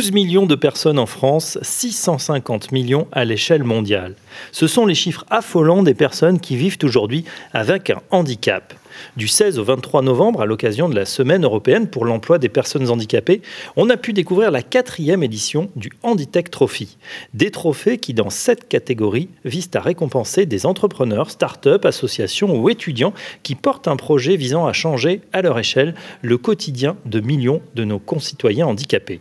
12 millions de personnes en France, 650 millions à l'échelle mondiale. Ce sont les chiffres affolants des personnes qui vivent aujourd'hui avec un handicap. Du 16 au 23 novembre, à l'occasion de la Semaine européenne pour l'emploi des personnes handicapées, on a pu découvrir la quatrième édition du Handitech Trophy. Des trophées qui, dans cette catégorie, visent à récompenser des entrepreneurs, start-up, associations ou étudiants qui portent un projet visant à changer, à leur échelle, le quotidien de millions de nos concitoyens handicapés.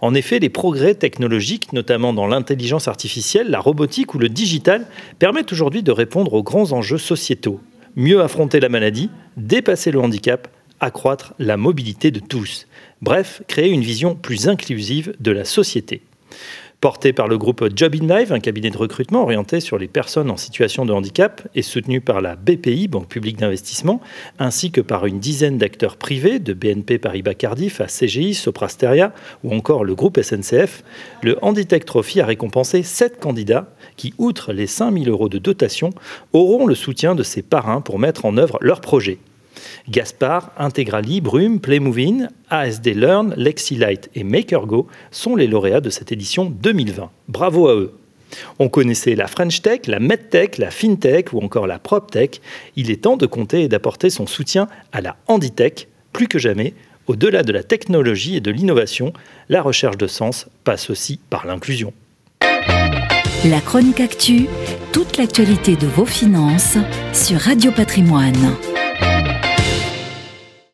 En effet, les progrès technologiques, notamment dans l'intelligence artificielle, la robotique ou le digital, permettent aujourd'hui de répondre aux grands enjeux sociétaux mieux affronter la maladie, dépasser le handicap, accroître la mobilité de tous. Bref, créer une vision plus inclusive de la société. Porté par le groupe Job in Life, un cabinet de recrutement orienté sur les personnes en situation de handicap et soutenu par la BPI, Banque publique d'investissement, ainsi que par une dizaine d'acteurs privés de BNP Paribas Cardiff à CGI, Soprasteria ou encore le groupe SNCF, le Handitech Trophy a récompensé sept candidats qui, outre les 5000 euros de dotation, auront le soutien de ses parrains pour mettre en œuvre leur projet. Gaspard, Integrali, Brume, Playmovin, ASD Learn, LexiLight et MakerGo sont les lauréats de cette édition 2020. Bravo à eux on connaissait la French Tech, la MedTech, la FinTech ou encore la PropTech. Il est temps de compter et d'apporter son soutien à la Handitech. Plus que jamais, au-delà de la technologie et de l'innovation, la recherche de sens passe aussi par l'inclusion. La chronique actu, toute l'actualité de vos finances sur Radio Patrimoine.